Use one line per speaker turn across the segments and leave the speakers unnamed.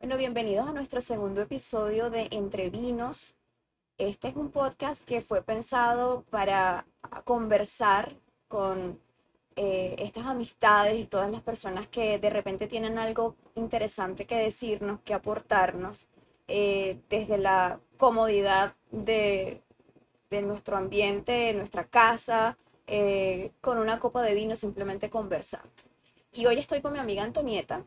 Bueno, bienvenidos a nuestro segundo episodio de Entre Vinos. Este es un podcast que fue pensado para conversar con eh, estas amistades y todas las personas que de repente tienen algo interesante que decirnos, que aportarnos, eh, desde la comodidad de, de nuestro ambiente, de nuestra casa, eh, con una copa de vino simplemente conversando. Y hoy estoy con mi amiga Antonieta.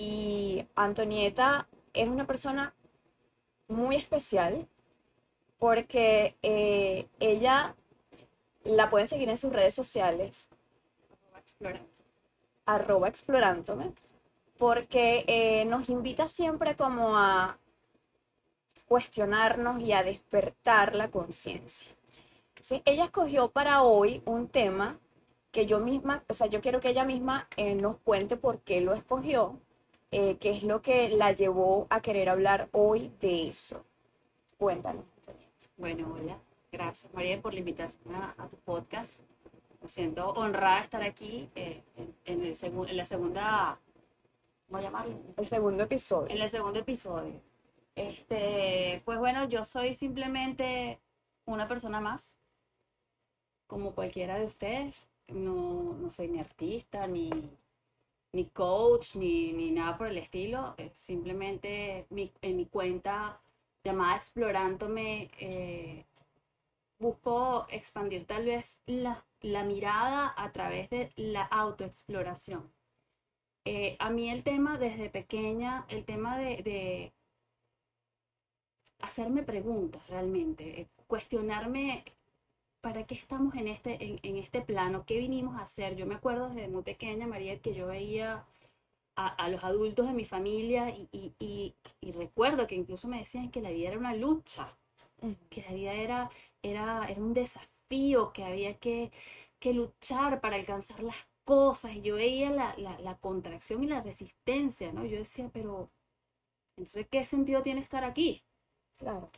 Y Antonieta es una persona muy especial porque eh, ella la pueden seguir en sus redes sociales, arroba explorándome, porque eh, nos invita siempre como a cuestionarnos y a despertar la conciencia. ¿sí? Ella escogió para hoy un tema que yo misma, o sea, yo quiero que ella misma eh, nos cuente por qué lo escogió, eh, qué es lo que la llevó a querer hablar hoy de eso. Cuéntanos.
Bueno, hola. Gracias, María, por la invitación a, a tu podcast. Me siento honrada de estar aquí eh, en, en el segu- en la segunda, ¿cómo llamarlo?
El segundo episodio.
En el segundo episodio. Este, pues bueno, yo soy simplemente una persona más, como cualquiera de ustedes. No, no soy ni artista, ni, ni coach, ni, ni nada por el estilo. Es simplemente mi- en mi cuenta llamada Explorándome, eh, busco expandir tal vez la, la mirada a través de la autoexploración. Eh, a mí el tema desde pequeña, el tema de, de hacerme preguntas realmente, eh, cuestionarme para qué estamos en este, en, en este plano, qué vinimos a hacer. Yo me acuerdo desde muy pequeña, María, que yo veía a, a los adultos de mi familia y, y- y- y recuerdo que incluso me decían que la vida era una lucha, que la vida era, era, era un desafío, que había que, que luchar para alcanzar las cosas. Y yo veía la, la, la contracción y la resistencia, ¿no? Yo decía, pero, entonces, ¿qué sentido tiene estar aquí?
Claro.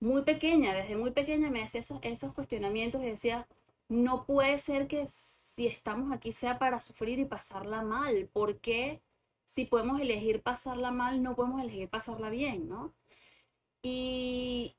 Muy pequeña, desde muy pequeña me hacía esos, cuestionamientos y decía, no puede ser que si estamos aquí sea para sufrir y pasarla mal. ¿Por qué si podemos elegir pasarla mal, no podemos elegir pasarla bien, ¿no? Y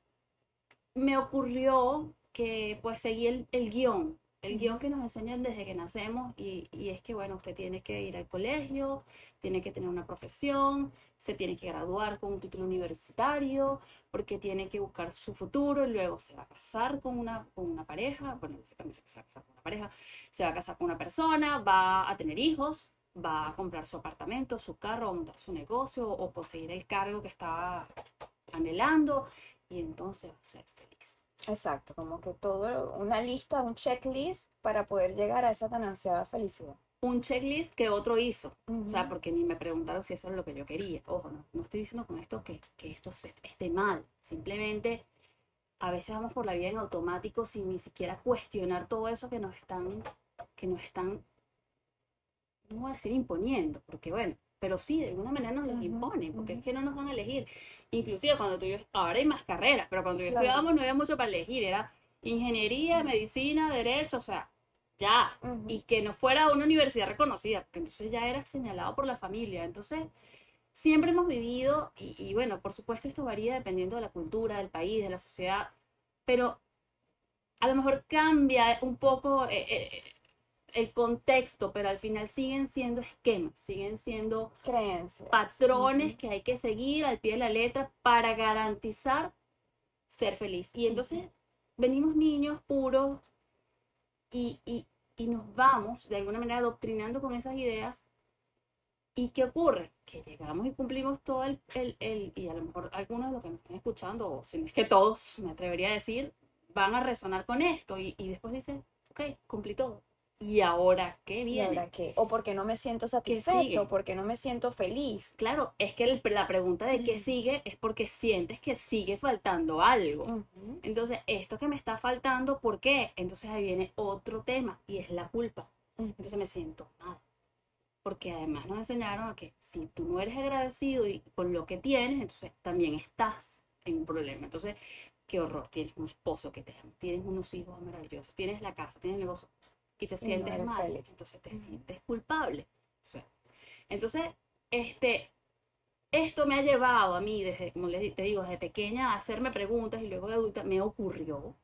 me ocurrió que pues seguí el, el guion, el guion que nos enseñan desde que nacemos y, es que, bueno, usted tiene que ir al colegio, tiene que tener una profesión, se tiene que graduar con un título universitario, porque tiene que buscar su futuro y luego se va a casar con una, con una pareja, bueno, lógicamente se va a casar con una pareja, se va a casar con una persona, va a tener hijos, va a comprar su apartamento, su carro, montar su negocio o conseguir el cargo que estaba anhelando y entonces va a ser feliz.
Exacto, como que todo, una lista, un checklist para poder llegar a esa tan ansiada felicidad.
Un checklist que otro hizo, o sea, porque ni me preguntaron si eso es lo que yo quería. Ojo, no, no estoy diciendo con esto que, que esto se- esté mal, simplemente a veces vamos por la vida en automático sin ni siquiera cuestionar todo eso que nos están, que nos están, no voy a decir imponiendo, porque bueno, pero sí, de alguna manera nos los imponen, porque es que no nos dan a elegir. Inclusive cuando tú y yo, ahora hay más carreras, pero cuando yo
Claro.
estudiábamos no había mucho para elegir, era ingeniería, medicina, derecho, o sea, ya, y que no fuera una universidad reconocida, porque entonces ya era señalado por la familia. Entonces, siempre hemos vivido, y, y bueno, por supuesto esto varía dependiendo de la cultura, del país, de la sociedad, pero a lo mejor cambia un poco eh, eh, el contexto, pero al final siguen siendo esquemas, siguen siendo
Creencias.
patrones que hay que seguir al pie de la letra para garantizar ser feliz. Y entonces venimos niños puros y, y- y nos vamos de alguna manera adoctrinando con esas ideas. ¿Y qué ocurre? Que llegamos y cumplimos todo el, el- el- y a lo mejor algunos de los que nos están escuchando, o si no es que todos, me atrevería a decir, van a resonar con esto y, y después dicen, ok, cumplí todo. ¿Y ahora qué
¿Y
viene?
ahora qué? O porque no me siento satisfecho, porque no me siento feliz.
Claro, es que el- la pregunta de qué sigue es porque sientes que sigue faltando algo. Entonces, esto que me está faltando, ¿por qué? Entonces ahí viene otro tema y es la culpa. Entonces me siento mal. Porque además nos enseñaron a que si tú no eres agradecido y con lo que tienes, entonces también estás en un problema. Entonces, qué horror, tienes un esposo que te ama, tienes unos hijos maravillosos, tienes la casa, tienes el negocio y te sientes mal,
feliz.
entonces te sientes culpable. Entonces, este, esto me ha llevado a mí, desde, como les, te digo, desde pequeña a hacerme preguntas y luego de adulta me ocurrió.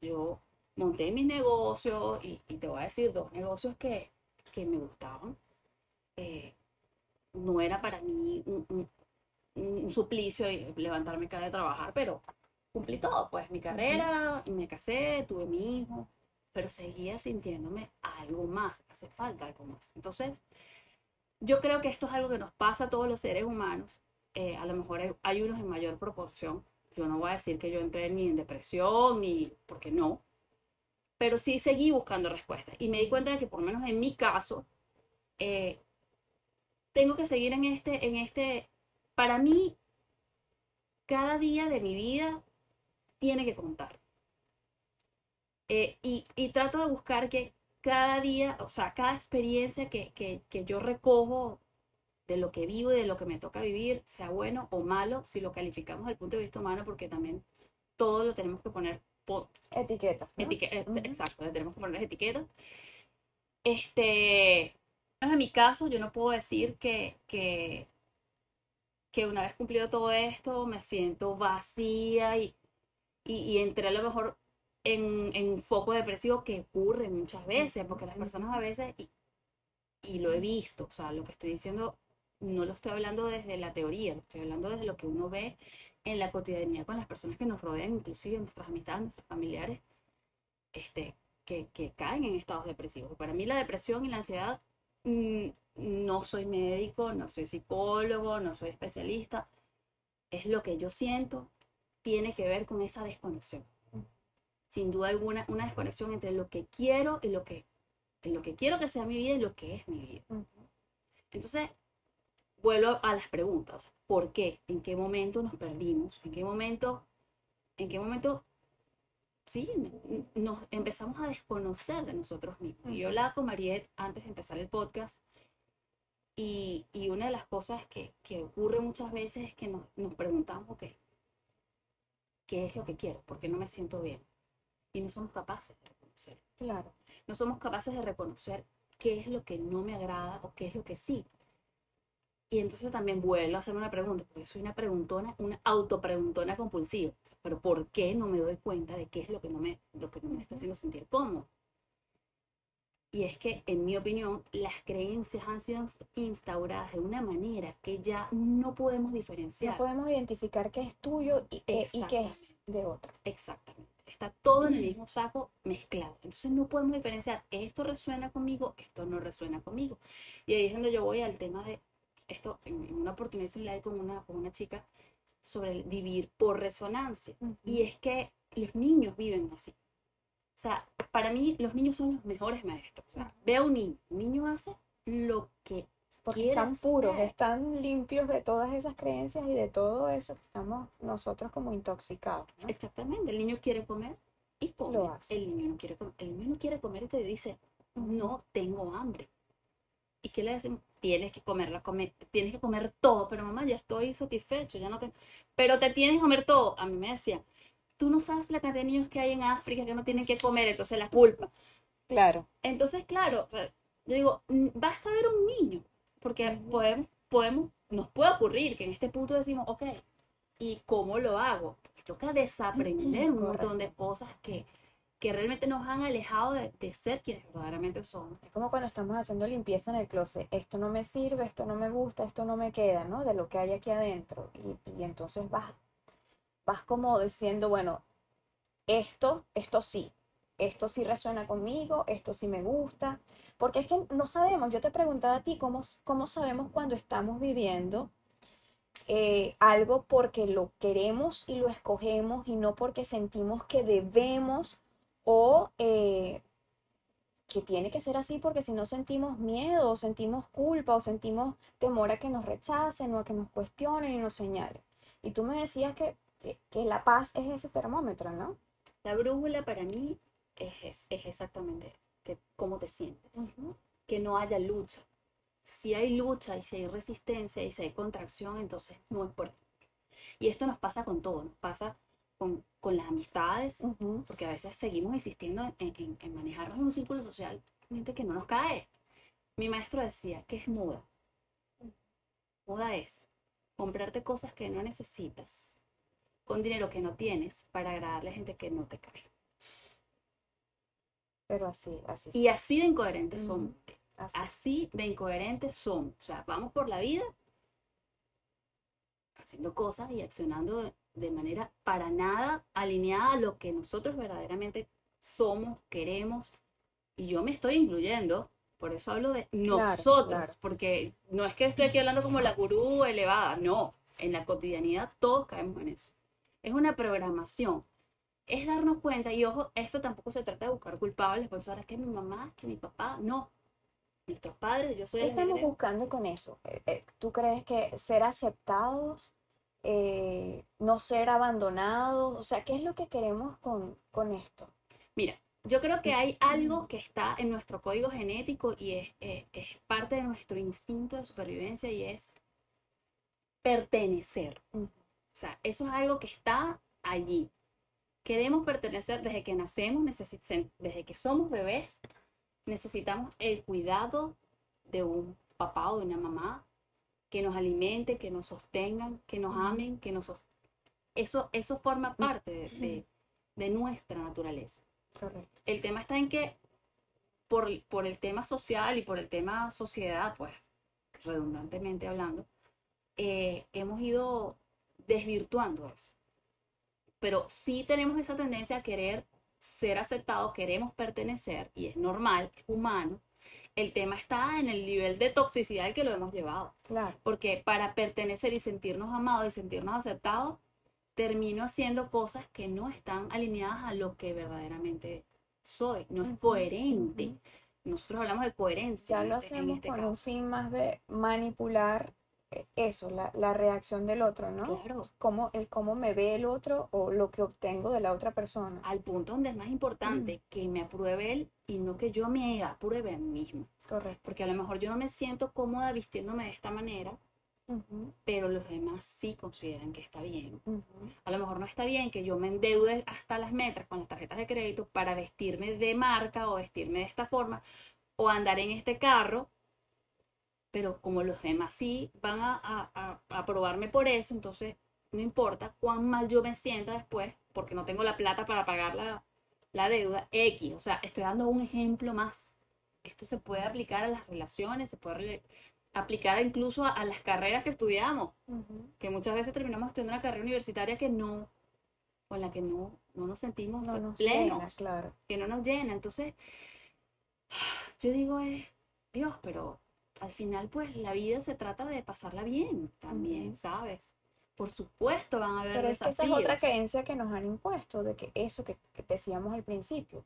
Yo monté mis negocios y, y te voy a decir dos negocios que, que me gustaban. Eh, no era para mí un, un- un suplicio levantarme cada día a trabajar, pero cumplí todo, pues mi carrera, me casé, tuve mi hijo, pero seguía sintiéndome algo más, hace falta algo más. Entonces, yo creo que esto es algo que nos pasa a todos los seres humanos, eh, a lo mejor hay, unos en mayor proporción, yo no voy a decir que yo entré ni en depresión, ni porque no, pero sí seguí buscando respuestas y me di cuenta de que por lo menos en mi caso, eh, tengo que seguir en este, en este, para mí, cada día de mi vida tiene que contar. Eh, y, y trato de buscar que cada día, o sea, cada experiencia que, que, que yo recojo de lo que vivo y de lo que me toca vivir, sea bueno o malo, si lo calificamos desde el punto de vista humano, porque también todo lo tenemos que poner po-
Etiquetas. ¿no?
Etique- eh,
Ujú.
Exacto, le tenemos que poner las etiquetas. Este, en mi caso, yo no puedo decir que, que, que una vez cumplido todo esto, me siento vacía y, y, y entré a lo mejor en, en foco depresivo que ocurre muchas veces, porque las personas a veces, y, y lo he visto, o sea, lo que estoy diciendo no lo estoy hablando desde la teoría, lo estoy hablando desde lo que uno ve en la cotidianidad con las personas que nos rodean, inclusive nuestras amistades, nuestros familiares, este, que, que caen en estados depresivos. Para mí la depresión y la ansiedad, mm, no soy médico, no soy psicólogo, no soy especialista, es lo que yo siento, tiene que ver con esa desconexión. Sin duda alguna, una desconexión entre lo que quiero y lo que, lo que quiero que sea mi vida y lo que es mi vida. Entonces, vuelvo a las preguntas. ¿Por qué? ¿En qué momento nos perdimos? ¿En qué momento, en qué momento, sí, nos empezamos a desconocer de nosotros mismos? Y yo hablaba con Mariette antes de empezar el podcast y, y una de las cosas que, que ocurre muchas veces es que nos, nos preguntamos, ok, ¿qué es lo que quiero? ¿Por qué no me siento bien? Y no somos capaces de reconocer
Claro.
no somos capaces de reconocer qué es lo que no me agrada o qué es lo que sí. Y entonces también vuelvo a hacer una pregunta, porque soy una preguntona, una autopreguntona compulsiva. Pero ¿por qué no me doy cuenta de qué es lo que no me, lo que no me está haciendo sentir cómodo? Y es que, en mi opinión, las creencias han sido instauradas de una manera que ya no podemos
No
diferenciar.
podemos identificar qué es tuyo y, qué- y qué es de otro.
Exactamente. Está todo en el mismo saco mezclado. Entonces no podemos diferenciar, esto resuena conmigo, esto no resuena conmigo. Y ahí es donde yo voy al tema de esto, en, una oportunidad hice un live con una, con una chica sobre el vivir por resonancia. Y es que los niños viven así. O sea, para mí los niños son los mejores maestros. O sea, ve a un niño, un niño hace lo que
Porque
quiere
están puros, están limpios de todas esas creencias y de todo eso que estamos nosotros como intoxicados. ¿no?
Exactamente, el niño quiere comer y come.
Lo hace.
El niño no quiere comer, el niño no quiere comer y te dice, no tengo hambre. ¿Y qué le decimos? Tienes que comerla, come, tienes que comer todo, pero mamá, ya estoy satisfecho, ya no tengo. Pero te tienes que comer todo. A mí me decían, tú no sabes la cantidad de niños que hay en África que no tienen que comer, entonces la culpa.
Claro.
Entonces, claro, o sea, yo digo, "Mm, basta ver un niño, porque podemos, podemos, nos puede ocurrir que en este punto decimos, ok, ¿y cómo lo hago? Porque toca desaprender un montón de cosas que, que realmente nos han alejado de, de ser quienes verdaderamente somos.
Es como cuando estamos haciendo limpieza en el closet. Esto no me sirve, esto no me gusta, esto no me queda, ¿no? De lo que hay aquí adentro. Y, y entonces vas, vas como diciendo, bueno, esto, esto sí, esto sí resuena conmigo, esto sí me gusta. Porque es que no sabemos, yo te preguntaba a ti, ¿cómo, cómo sabemos cuando estamos viviendo eh, algo porque lo queremos y lo escogemos y no porque sentimos que debemos o eh, que tiene que ser así porque si no sentimos miedo o sentimos culpa o sentimos temor a que nos rechacen o a que nos cuestionen y nos señalen. Y tú me decías que, que, que la paz es ese termómetro, ¿no?
La brújula para mí es, es, exactamente que, cómo te sientes, que no haya lucha. Si hay lucha y si hay resistencia y si hay contracción, entonces no es por. Y esto nos pasa con todo, nos pasa con, con las amistades, porque a veces seguimos insistiendo en, en- en manejarnos en un círculo social, gente que no nos cae. Mi maestro decía que es muda. Muda es comprarte cosas que no necesitas con dinero que no tienes para agradarle a gente que no te cae.
Pero así, así.
Y así de incoherentes
Ujú.
somos.
así.
Así de incoherentes somos. O sea, vamos por la vida haciendo cosas y accionando de, de manera para nada alineada a lo que nosotros verdaderamente somos, queremos. Y yo me estoy incluyendo, por eso hablo de nosotros,
claro.
porque no es que estoy aquí hablando como la gurú elevada, no. En la cotidianidad todos caemos en eso. Es una programación. Es darnos cuenta, y ojo, esto tampoco se trata de buscar culpables, por eso ahora es que mi mamá, que mi papá, no. Nuestros padres, yo soy
¿Qué estamos buscando con eso? Eh, eh, ¿Tú crees que ser aceptados, eh, no ser abandonados? O sea, ¿qué es lo que queremos con, con esto?
Mira, yo creo que hay algo que está en nuestro código genético y es, es- es parte de nuestro instinto de supervivencia y es pertenecer. O sea, eso es algo que está allí. Queremos pertenecer desde que nacemos, desde que somos bebés, necesitamos el cuidado de un papá o de una mamá que nos alimente, que nos sostengan, que nos amen, que nos Eso, eso forma parte de- de- de nuestra naturaleza.
Correcto.
El tema está en que por, por el tema social y por el tema sociedad, pues redundantemente hablando, eh, hemos ido desvirtuando eso. Pero sí tenemos esa tendencia a querer ser aceptados, queremos pertenecer y es normal, es humano. El tema está en el nivel de toxicidad al que lo hemos llevado.
Claro.
Porque para pertenecer y sentirnos amados y sentirnos aceptados, termino haciendo cosas que no están alineadas a lo que verdaderamente soy. No es coherente. Nosotros hablamos de coherencia
Ya lo
este- en
hacemos
este
con un
caso.
fin más de manipular eso, la, la reacción del otro, ¿no?
Claro,
Cómo, el cómo me ve el otro o lo que obtengo de la otra persona.
al punto donde es más importante que me apruebe él y no que yo me apruebe a mí mismo.
Correcto.
Porque a lo mejor yo no me siento cómoda vistiéndome de esta manera,
Ujú,
pero los demás sí consideran que está bien. A lo mejor no está bien que yo me endeude hasta las metras con las tarjetas de crédito para vestirme de marca o vestirme de esta forma o andar en este carro, pero como los demás sí van a, a- aprobarme por eso, entonces no importa cuán mal yo me sienta después, porque no tengo la plata para pagar la, la deuda, X, o sea, estoy dando un ejemplo más. Esto se puede aplicar a las relaciones, se puede aplicar incluso a, a las carreras que estudiamos que muchas veces terminamos estudiando una carrera universitaria que no, con la que no, no nos sentimos
No nos
plenos,
llena, claro.
que no nos llena. Entonces, yo digo, es, Dios, pero al final, pues la vida se trata de pasarla bien también. ¿sabes? Por supuesto van a haber
Pero es que esa es
desafíos.
otra creencia que nos han impuesto, de que eso que, que decíamos al principio,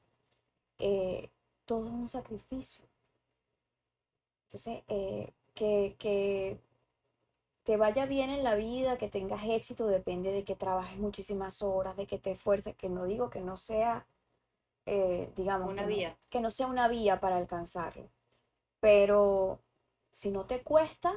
eh, todo es un sacrificio. Entonces, eh, que, que te vaya bien en la vida, que tengas éxito, depende de que trabajes muchísimas horas, de que te esfuerces, que no digo que no sea, eh, digamos,
Una
que no-
vía.
que no sea una vía para alcanzarlo. Pero si no te cuesta,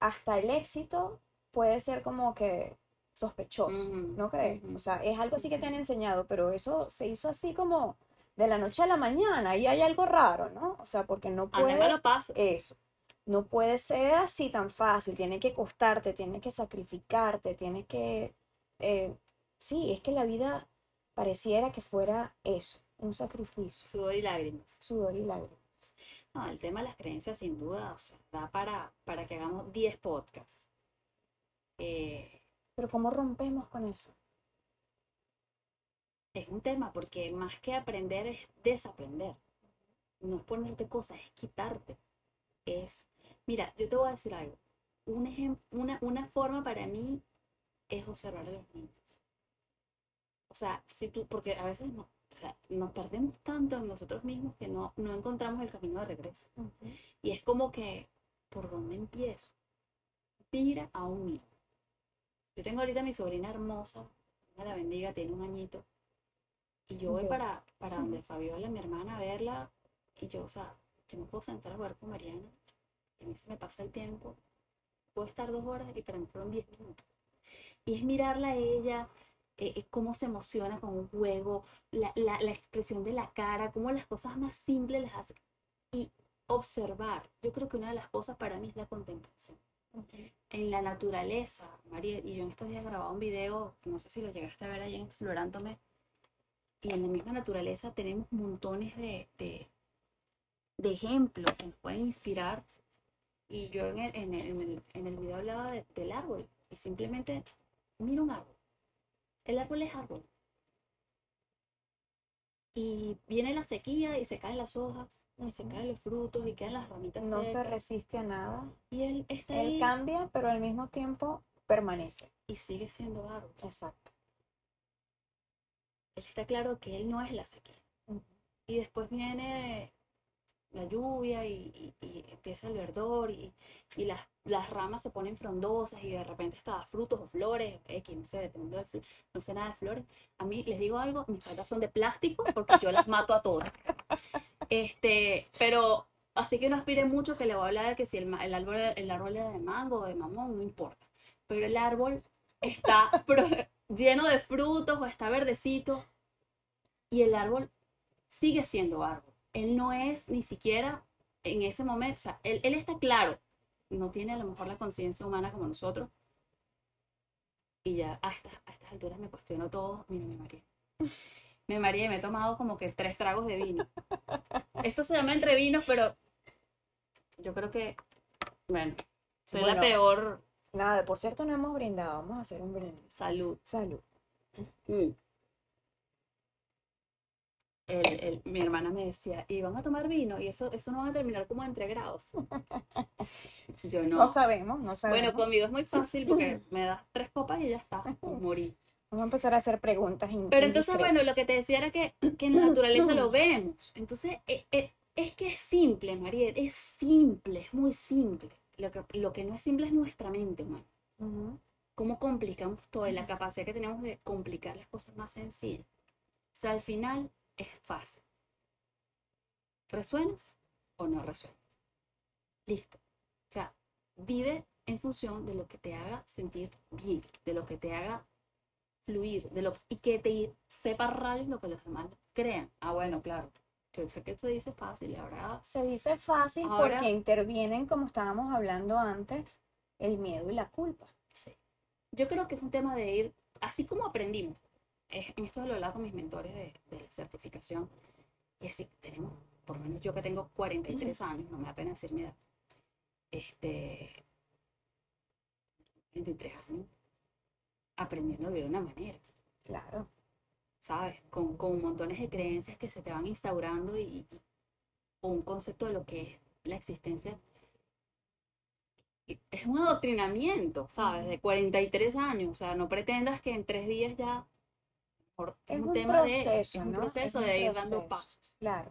hasta el éxito puede ser como que sospechoso. ¿No crees? O sea, es algo así que te han enseñado, pero eso se hizo así como de la noche a la mañana y hay algo raro, ¿no? O sea, porque no puede
lo paso.
eso. No puede ser así tan fácil, tiene que costarte, tiene que sacrificarte, tiene que... eh, sí, es que la vida pareciera que fuera eso, un sacrificio,
Sudor y lágrimas.
sudor y lágrimas.
No, el tema de las creencias, sin duda, o sea, da para, para que hagamos 10 podcasts. Eh,
Pero ¿cómo rompemos con eso?
es un tema porque más que aprender es desaprender. No es ponerte cosas, es quitarte. Es, mira, yo te voy a decir algo. Un ejem- una, una forma para mí es observar a los niños. O sea, si tú, porque a veces no, o sea, nos perdemos tanto en nosotros mismos que no, no encontramos el camino de regreso. Y es como que, ¿por dónde empiezo? Mira a un niño. Yo tengo ahorita a mi sobrina hermosa, Dios la bendiga, tiene un añito. Y yo voy para, para donde Fabiola, mi hermana, a verla. Y yo, o sea, yo me puedo sentar a jugar con Mariana. Y a mí se me pasa el tiempo. Puedo estar dos horas y para mí fueron diez minutos. Y es mirarla a ella, eh, eh, cómo se emociona con un juego, la, la, la expresión de la cara, cómo las cosas más simples las hace. Y observar. Yo creo que una de las cosas para mí es la contemplación. en la naturaleza, María, y yo en estos días grababa un video, no sé si lo llegaste a ver ahí en Explorándome, y en la misma naturaleza tenemos montones de, de, de ejemplos que nos pueden inspirar. Y yo en el, en el, en el, en el video hablaba de- del árbol, y simplemente mira un árbol. El árbol es árbol. Y viene la sequía y se caen las hojas, y se caen los frutos, y quedan las ramitas
No se resiste a nada.
Y él está
Él
ahí
cambia, pero al mismo tiempo permanece.
y sigue siendo árbol.
Exacto.
Él está claro que él no es la sequía. Y después viene la lluvia y, empieza el verdor y, las, ramas se ponen frondosas y de repente está frutos o flores, no sé, dependiendo no sé nada de flores. A mí les digo algo, mis plantas son de plástico porque yo las mato a todas. Este, pero así que no aspire mucho que le voy a hablar de que si el, árbol, el árbol era de mango o de mamón, no importa. Pero el árbol está lleno de frutos o está verdecito y el árbol sigue siendo árbol. Él no es ni siquiera en ese momento, o sea, él, él está claro, no tiene a lo mejor la conciencia humana como nosotros. Y ya a estas, a estas alturas me cuestiono todo. Mira, me mareé. Me mareé y me he tomado como que tres tragos de vino. Esto se llama entre vinos, pero yo creo que, bueno, soy la
Bueno.
peor
Nada, por cierto, no hemos brindado. Vamos a hacer un brindis.
salud.
Salud.
El- el- mi hermana me decía, y van a tomar vino, y eso, eso no va a terminar como entre grados. Yo no.
No sabemos, no sabemos.
bueno, conmigo es muy fácil porque me das tres copas y ya está, morí.
Vamos a empezar a hacer preguntas.
Pero entonces, bueno, lo que te decía era que, que en la naturaleza lo vemos. Entonces, eh, eh, es que es simple, María, es simple, es muy simple. Lo que, lo que no es simple es nuestra mente, humana.
Ujú.
cómo complicamos todo y la capacidad que tenemos de complicar las cosas más sencillas. O sea, al final es fácil. ¿Resuenas o no resuenas? Listo. O sea, vive en función de lo que te haga sentir bien, de lo que te haga fluir, de lo y que te sepa rayos lo que los demás crean. Ah, bueno, claro. Yo sé que eso dice fácil, la verdad.
Se dice fácil
Ahora-
porque intervienen, como estábamos hablando antes, el miedo y la culpa.
Sí. Yo creo que es un tema de ir, así como aprendimos, en esto lo hablaba con mis mentores de, de certificación, y así tenemos, por lo menos yo que tengo 43 años, no me da pena decir mi edad, este, 23 años, aprendiendo a vivir de una manera,
Claro.
¿sabes? Con, con montones de creencias que se te van instaurando y, y- un concepto de lo que es la existencia. Es un adoctrinamiento, ¿sabes? De 43 años. O sea, no pretendas que en tres días ya. Por-
Es un
tema de.
proceso,
Es un proceso
Es un
de ir dando pasos.
Claro.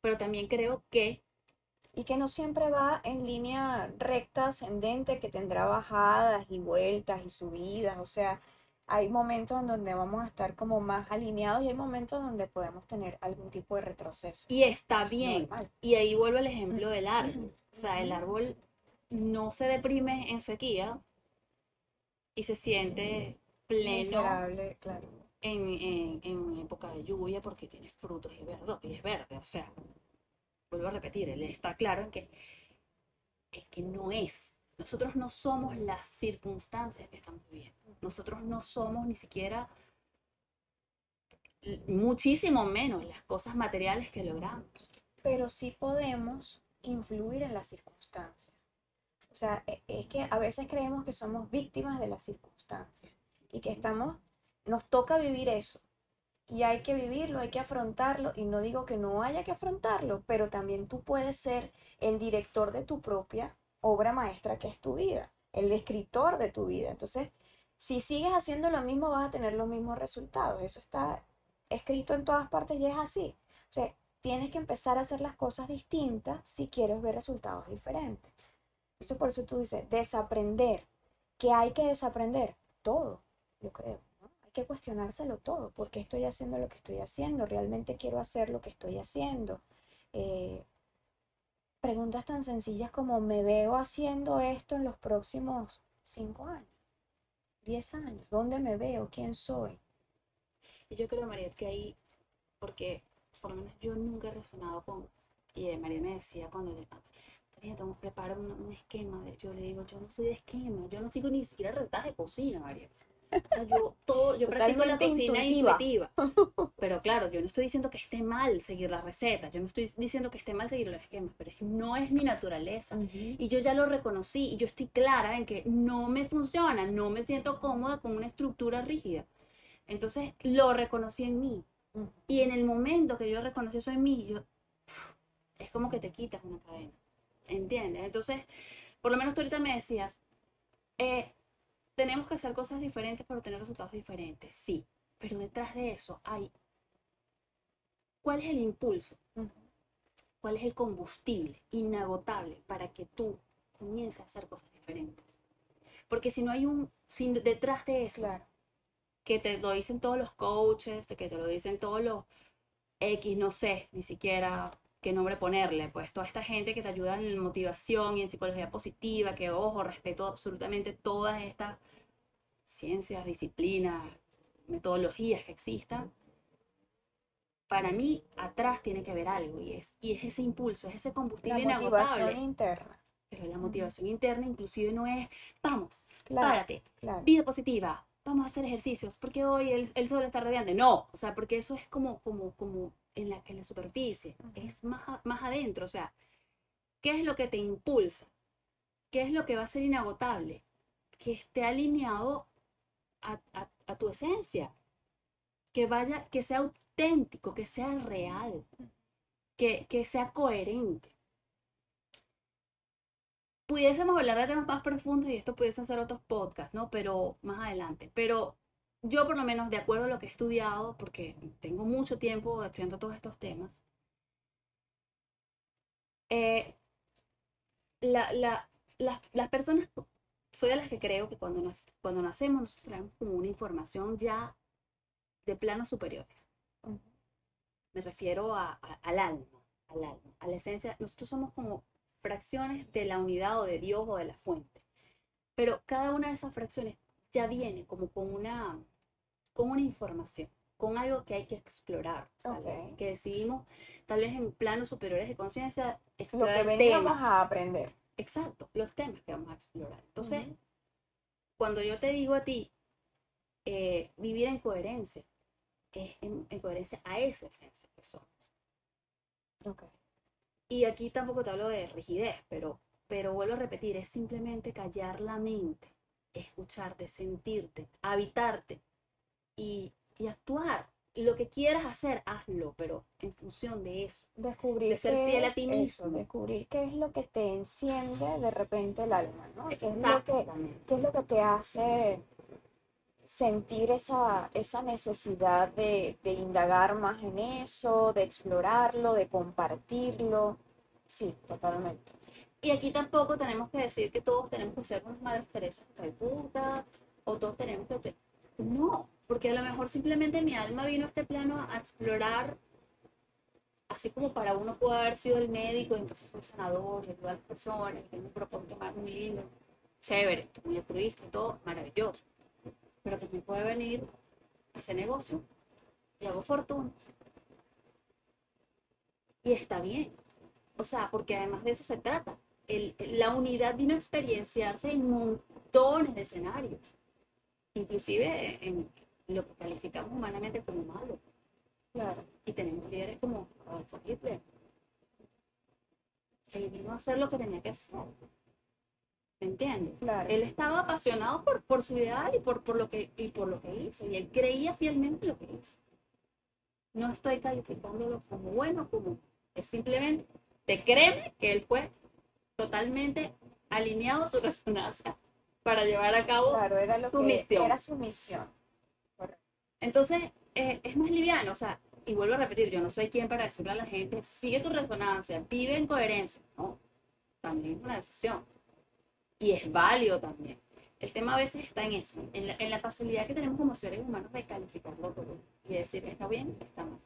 Pero también creo que.
Y que no siempre va en línea recta, ascendente, que tendrá bajadas y vueltas y subidas. O sea, hay momentos en donde vamos a estar como más alineados y hay momentos donde podemos tener algún tipo de retroceso.
Y está bien.
Normal.
Y ahí vuelvo al ejemplo del árbol. O sea, el árbol no se deprime en sequía y se siente pleno
Miserable, claro.
En, en- en época de lluvia porque tiene frutos y, verdo, y es verde. O sea, vuelvo a repetir, él está claro en que, en que no es. Nosotros no somos las circunstancias que estamos viviendo. Nosotros no somos ni siquiera, muchísimo menos las cosas materiales que logramos.
pero sí podemos influir en las circunstancias. O sea, e- es que a veces creemos que somos víctimas de las circunstancias y que estamos, nos toca vivir eso. Y hay que vivirlo, hay que afrontarlo. Y no digo que no haya que afrontarlo, pero también tú puedes ser el director de tu propia obra maestra que es tu vida, el escritor de tu vida. Entonces, si sigues haciendo lo mismo, vas a tener los mismos resultados. Eso está escrito en todas partes y es así. O sea, tienes que empezar a hacer las cosas distintas si quieres ver resultados diferentes. Eso por eso tú dices, desaprender. ¿Qué hay que desaprender? Todo, yo creo. Que cuestionárselo todo. ¿Por qué estoy haciendo lo que estoy haciendo? ¿Realmente quiero hacer lo que estoy haciendo? Eh, preguntas tan sencillas como, ¿me veo haciendo esto en los próximos cinco años? ¿Diez años? ¿Dónde me veo? ¿Quién soy?
Y yo creo, María, que ahí, porque por lo menos yo nunca he resonado con, y eh, María me decía cuando tengo prepara un, un esquema. Yo le digo, yo no soy de esquema, yo no sigo ni siquiera recetas de cocina, María. O sea, yo todo, yo practico la cocina
intuitiva.
intuitiva. Pero claro, yo no estoy diciendo que esté mal seguir las recetas, yo no estoy diciendo que esté mal seguir los esquemas, pero es que no es mi naturaleza. Y yo ya lo reconocí y yo estoy clara en que no me funciona, no me siento cómoda con una estructura rígida. Entonces lo reconocí en mí. Y en el momento que yo reconocí eso en mí, yo, es como que te quitas una cadena. ¿Entiendes? Entonces, por lo menos tú ahorita me decías, eh, tenemos que hacer cosas diferentes para obtener resultados diferentes. Sí, pero detrás de eso hay, ¿cuál es el impulso? ¿Cuál es el combustible inagotable para que tú comiences a hacer cosas diferentes? Porque si no hay un, si detrás de eso,
Claro.
que te lo dicen todos los coaches, que te lo dicen todos los X, no sé, ni siquiera qué nombre ponerle, pues toda esta gente que te ayuda en motivación y en psicología positiva, que ojo, respeto absolutamente todas estas ciencias, disciplinas, metodologías que existan. Para mí, atrás tiene que haber algo y es, y es ese impulso, es ese
La
combustible
motivación
inagotable.
interna.
Pero la motivación interna inclusive no es, vamos,
Claro,
párate,
claro.
vida positiva, vamos a hacer ejercicios, porque hoy el, el sol está radiante. No, o sea, porque eso es como, como, como en la, en la superficie, es más, más adentro, o sea, ¿qué es lo que te impulsa? ¿Qué es lo que va a ser inagotable? Que esté alineado a, a- a tu esencia, que vaya, que sea auténtico, que sea real, que, que sea coherente. Pudiésemos hablar de temas más profundos y esto pudiesen ser otros podcasts, ¿no? Pero más adelante. Pero yo por lo menos, de acuerdo a lo que he estudiado, porque tengo mucho tiempo estudiando todos estos temas, eh, la- la- las, las personas, soy de las que creo que cuando, nac- cuando nacemos nosotros traemos como una información ya de planos superiores. Me refiero a- a- al alma, al alma, a la esencia. Nosotros somos como fracciones de la unidad o de Dios o de la fuente. Pero cada una de esas fracciones ya viene como con una, con una información, con algo que hay que explorar, tal vez, que decidimos, tal vez en planos superiores de conciencia,
Lo que
explorar
veníamos
temas.
a aprender.
Exacto, los temas que vamos a explorar. Entonces, cuando yo te digo a ti, eh, vivir en coherencia, es en, en coherencia a esa esencia que somos. Y aquí tampoco te hablo de rigidez, pero, pero vuelvo a repetir, es simplemente callar la mente, escucharte, sentirte, habitarte y, y actuar. Lo que quieras hacer, hazlo, pero en función de eso.
Descubrir
De ser fiel a ti
eso,
mismo.
descubrir qué es lo que te enciende de repente el alma, ¿no? ¿Qué es lo que, qué es lo que te hace sentir esa, esa necesidad de, de indagar más en eso, de explorarlo, de compartirlo? Sí, totalmente.
Y aquí tampoco tenemos que decir que todos tenemos que ser unas madres Teresas Calcuta, o todos tenemos que... No, porque a lo mejor simplemente mi alma vino a este plano a explorar, así como para uno puede haber sido el médico, entonces un sanador, y ayudar a las personas, y tiene un propósito más muy lindo, chévere, muy altruista todo, maravilloso. Pero también puede venir a hacer negocio, y hago fortuna. Y está bien. O sea, porque además de eso se trata. El- la unidad vino a experienciarse en montones de escenarios, inclusive en lo que calificamos humanamente como malo.
Claro.
Y tenemos líderes como Adolfo Hitler, que vino a hacer lo que tenía que hacer. ¿Me entiendes?
Claro.
Él estaba apasionado por, por su ideal y por, por lo que, y por lo que hizo, y él creía fielmente lo que hizo. No estoy calificándolo como bueno, como es simplemente, te créeme que él fue totalmente alineado a su resonancia para llevar a cabo.
Claro, era lo
su
que
misión.
era su misión.
Entonces, eh, es más liviano, o sea, y vuelvo a repetir, yo no soy quien para decirle a la gente, sigue tu resonancia, vive en coherencia, ¿no? También es una decisión. Y es válido también. El tema a veces está en eso, en la, en la facilidad que tenemos como seres humanos de calificarlo todo y decir, está bien, está mal.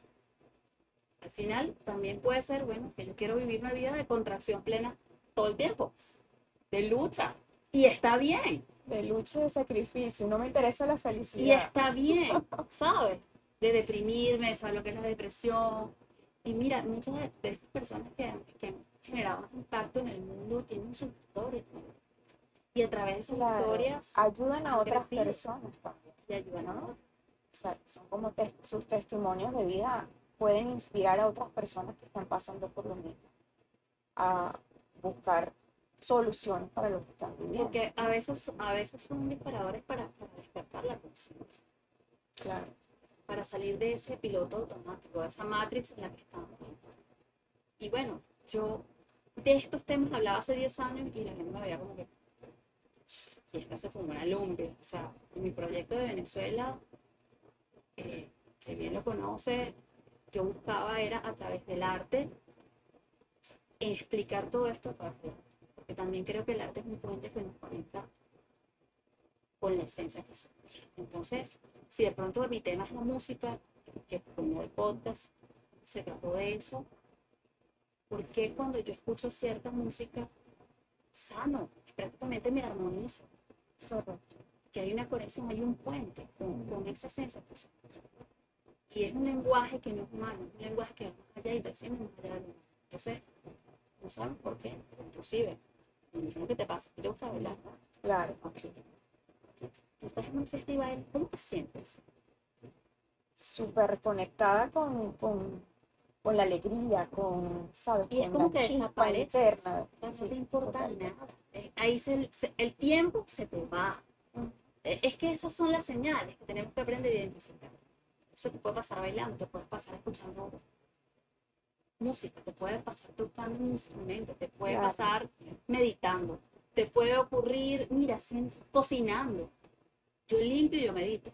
Al final, también puede ser, bueno, que yo quiero vivir una vida de contracción plena todo el tiempo, de lucha, y está bien.
De lucha y de sacrificio. No me interesa la
Y
felicidad.
está bien, ¿sabes? De deprimirme, ¿sabes lo que es la depresión? Y mira, muchas de, de estas personas que, que, generado más impacto en el mundo tienen sus historias. Y a través de esas
Claro.
historias
Ayudan a
han
otras personas también.
y ayudan a
¿no?
otros.
O sea, son como tes- sus testimonios de vida pueden inspirar a otras personas que están pasando por lo mismo a buscar soluciones para lo que están viviendo.
Porque a veces, a veces son disparadores para, para despertar la conciencia,
Claro.
para salir de ese piloto automático, de esa matrix en la que estamos. Y bueno, yo de estos temas hablaba hace 10 años y la gente me veía como que, y esta se fumó una lumbre. O sea, mi proyecto de Venezuela, eh, que bien lo conoce, yo buscaba era a través del arte explicar todo esto a través del arte. Porque también creo que el arte es un puente que nos conecta con la esencia que somos. Entonces, si de pronto mi tema es la música, que como el podcast se trató de eso, ¿por qué cuando yo escucho cierta música sano, prácticamente me armonizo? Que hay una conexión, hay un puente con, con esa esencia que somos. Y es un lenguaje que no es humano, es un lenguaje que va más allá y trasciende. Entonces, no sabes por qué, inclusive, que te pasa, ¿te gusta bailar? no?
Claro.
Tú estás ¿cómo te sientes?
Súper conectada con, con, con la alegría, con, ¿sabes?
Y es
con
como que desapareces.
interna.
No
Sí,
te importa
totalmente.
nada. Eh, Ahí se- se- el tiempo se te va. Eh, Es que esas son las señales que tenemos que aprender a identificar. Eso te puede pasar bailando, te puede pasar escuchando música, te puede pasar tocando un instrumento, te puede
Claro.
pasar meditando, te puede ocurrir, mira, cocinando. Yo limpio y yo medito.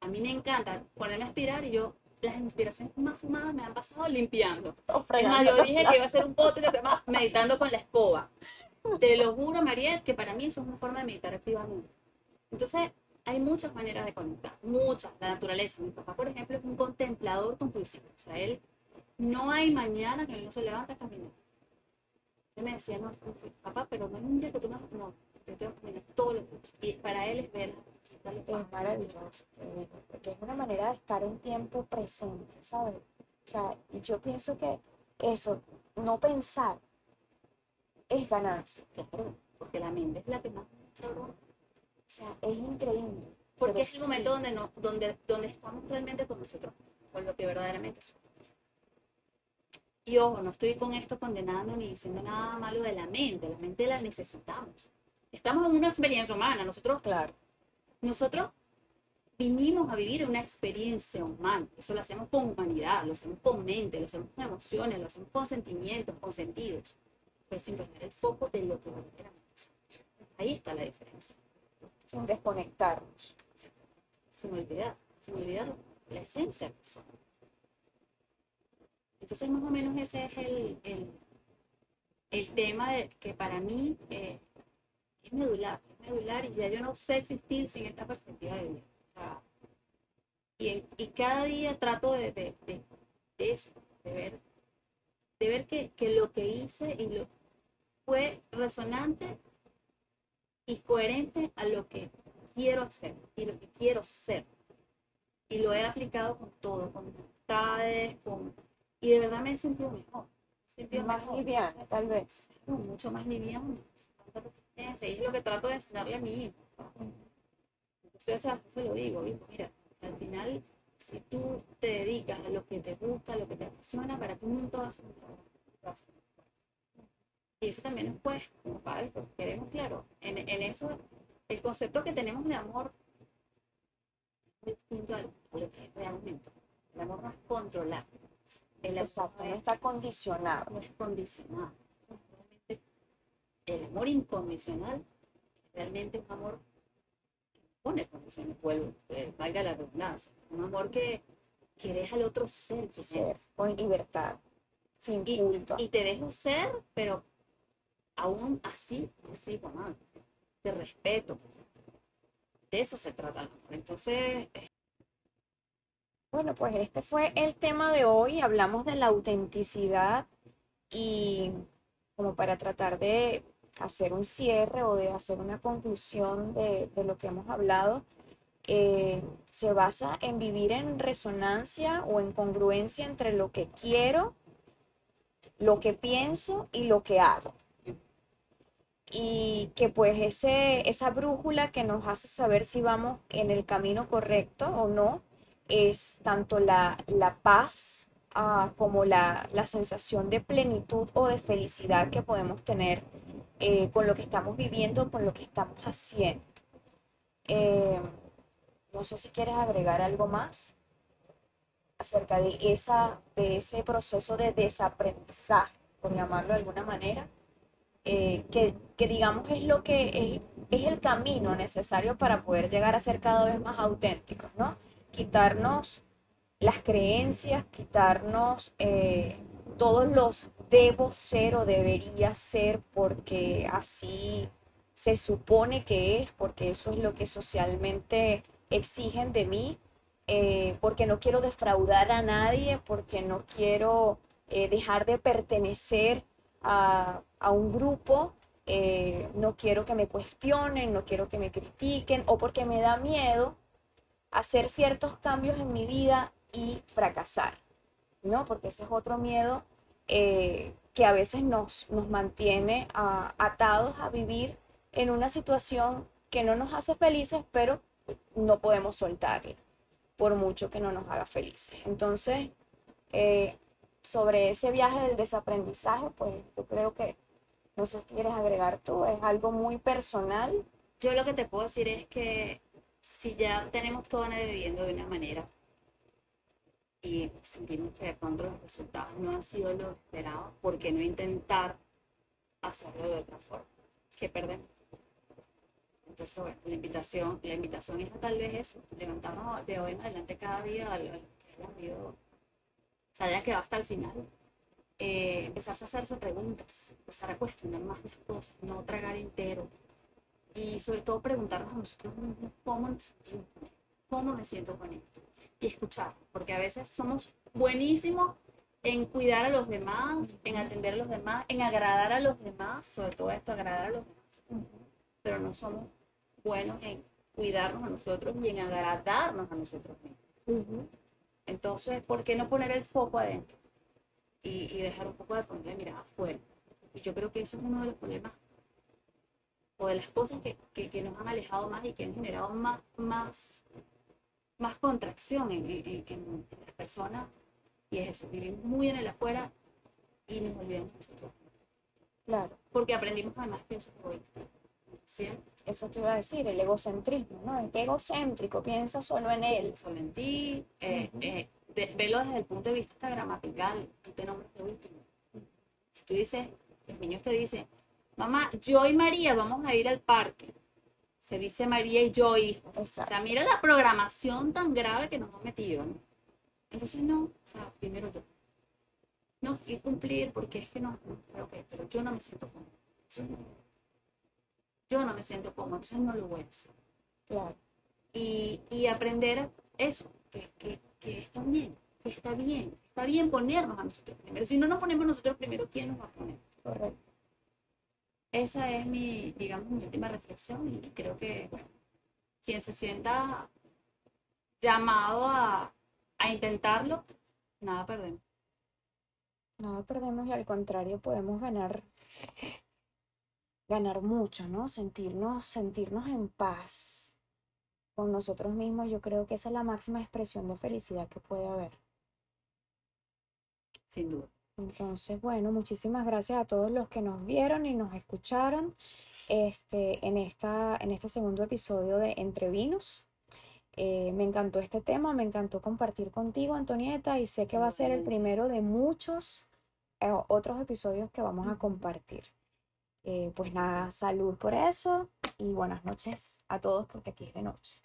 A mí me encanta ponerme a aspirar y yo, las inspiraciones más fumadas me han pasado limpiando. Es más, yo dije que iba a hacer un podcast que se llama Meditando con la escoba. Te lo juro, Mariette, que para mí eso es una forma de meditar activamente. Entonces, hay muchas maneras de conectar, muchas, la naturaleza. Mi papá, por ejemplo, es un contemplador compulsivo. O sea, él no hay mañana que él no se levanta a caminar. Él me decía, no, papá, pero no hay un día que tú no, no, yo tengo que caminar todos los días. Y para él es ver, quitarle
Es maravilloso, porque es una manera de estar en tiempo presente, ¿sabes? O sea, yo pienso que eso, no pensar, es ganancia.
Claro, porque la mente es la que más.
O sea, es increíble.
Porque es el momento
sí,
donde, no, donde, donde estamos realmente con nosotros, con lo que verdaderamente somos. Y ojo, no estoy con esto condenando ni diciendo nada malo de la mente, la mente la necesitamos. Estamos en una experiencia humana, nosotros,
Claro,
nosotros vinimos a vivir una experiencia humana, eso lo hacemos con humanidad, lo hacemos con mente, lo hacemos con emociones, lo hacemos con sentimientos, con sentidos, pero sin perder el foco de lo que verdaderamente somos. Ahí está la diferencia.
sin desconectarnos.
sin olvidar, sin olvidar la esencia que somos. Entonces, más o menos ese es el, el, el tema de, que para mí eh, es medular, es medular y ya yo no sé existir sin esta perspectiva de vida. Y, y cada día trato de, de, de- de eso, de ver, de ver que, que lo que hice y lo, fue resonante y coherente a lo que quiero hacer y lo que quiero ser. Y lo he aplicado con todo, con amistades, con... Y de verdad me he sentido mejor. Me he sentido
Más
mejor,
liviana, tal vez.
no, mucho más liviano, tanta resistencia. Y es lo que trato de enseñarle a mi hijo. Entonces, a veces se lo digo, hijo, mira, al final, si tú te dedicas a lo que te gusta, a lo que te apasiona, para ti nunca va a a. Y eso también es pues, como padres, porque queremos, claro, en, en eso, el concepto que tenemos de amor es distinto al- a lo que realmente. El amor no es El amor
Exacto, no
es-
está condicionado.
no es condicionado. Realmente, el amor incondicional es realmente un amor que pone condiciones, vuelvo, eh, valga la redundancia. Un amor que, que deja al otro ser quien
Ser con libertad, sin
Y-
culpa.
Y te dejo ser, pero aún así sigo amando. Te respeto. De eso se trata el amor. Entonces,
Bueno, pues este fue el tema de hoy. Hablamos de la autenticidad y como para tratar de hacer un cierre o de hacer una conclusión de, lo que hemos hablado, eh, se basa en vivir en resonancia o en congruencia entre lo que quiero lo que pienso y lo que hago. Y que pues ese, esa brújula que nos hace saber si vamos en el camino correcto o no es tanto la, la paz ah, como la, la, sensación de plenitud o de felicidad que podemos tener eh, con lo que estamos viviendo, con lo que estamos haciendo. Eh, no sé si quieres agregar algo más acerca de, esa, de ese proceso de desaprendizaje, por llamarlo de alguna manera, eh, que, que, digamos es lo que es, es, el camino necesario para poder llegar a ser cada vez más auténticos, ¿no? Quitarnos las creencias, quitarnos eh, todos los debo ser o debería ser porque así se supone que es, porque eso es lo que socialmente exigen de mí, eh, porque no quiero defraudar a nadie, porque no quiero eh, dejar de pertenecer a, a un grupo, eh, no quiero que me cuestionen, no quiero que me critiquen, o porque me da miedo hacer ciertos cambios en mi vida y fracasar, ¿no? Porque ese es otro miedo que a veces nos, nos mantiene atados a vivir en una situación que no nos hace felices, pero no podemos soltarla, por mucho que no nos haga felices. Entonces, eh, sobre ese viaje del desaprendizaje, pues yo creo que, no sé quieres agregar tú, es algo muy personal.
Yo lo que te puedo decir es que si ya tenemos todo viviendo de una manera y sentimos que de pronto los resultados no han sido los esperados, ¿por qué no intentar hacerlo de otra forma? Que perdemos. Entonces, bueno, la invitación, la invitación es tal vez eso, levantarnos de hoy en adelante cada día a que quedado hasta el final. Eh, empezarse a hacerse preguntas, empezar a cuestionar más las cosas, no tragar entero. Y sobre todo preguntarnos a nosotros mismos cómo nos sentimos, cómo me siento con esto. Y escuchar, porque a veces somos buenísimos en cuidar a los demás, en atender a los demás, en agradar a los demás, sobre todo esto, agradar a los demás pero no somos buenos en cuidarnos a nosotros y en agradarnos a nosotros mismos. Entonces, ¿por qué no poner el foco adentro? Y, dejar un poco de ponerle mirada afuera. Y yo creo que eso es uno de los problemas o de las cosas que, que, nos han alejado más y que han generado más, más, más contracción en, en, en, las personas. Y es eso, vivimos muy en el afuera y nos olvidamos nosotros.
Claro.
Porque aprendimos además que eso es egoísta. ¿sí?
Eso te iba a decir, el egocentrismo, ¿no? Es egocéntrico, piensa solo en él.
Solo en ti. Eh, eh, velo desde el punto de vista gramatical. Tú te nombras de último. Si tú dices, los niños te dicen, mamá, yo y María vamos a ir al parque. Se dice María y yo hijo. O sea, mira la programación tan grave que nos hemos metido, ¿no? Entonces, no, o sea, primero yo. No, que cumplir porque es que no, pero, pero yo no me siento cómodo yo no me siento cómodo, entonces no lo voy a hacer.
Claro.
Y, y aprender eso, que, que, que, está bien, que está bien, está bien ponernos a nosotros primero. Si no nos ponemos nosotros primero, ¿quién nos va a poner?
Correcto.
Esa es mi, digamos, mi última reflexión y creo que, bueno, quien se sienta llamado a, a intentarlo, nada perdemos.
Nada perdemos y al contrario podemos ganar ganar mucho, ¿no? Sentirnos, sentirnos en paz con nosotros mismos. Yo creo que esa es la máxima expresión de felicidad que puede haber.
Sin duda.
Entonces, bueno, muchísimas gracias a todos los que nos vieron y nos escucharon este, en, esta, en este segundo episodio de Entre Vinos. Eh, me encantó este tema, me encantó compartir contigo, Antonieta, y sé que va a ser el primero de muchos eh, otros episodios que vamos a compartir. Eh, pues nada, salud por eso y buenas noches a todos porque aquí es de noche.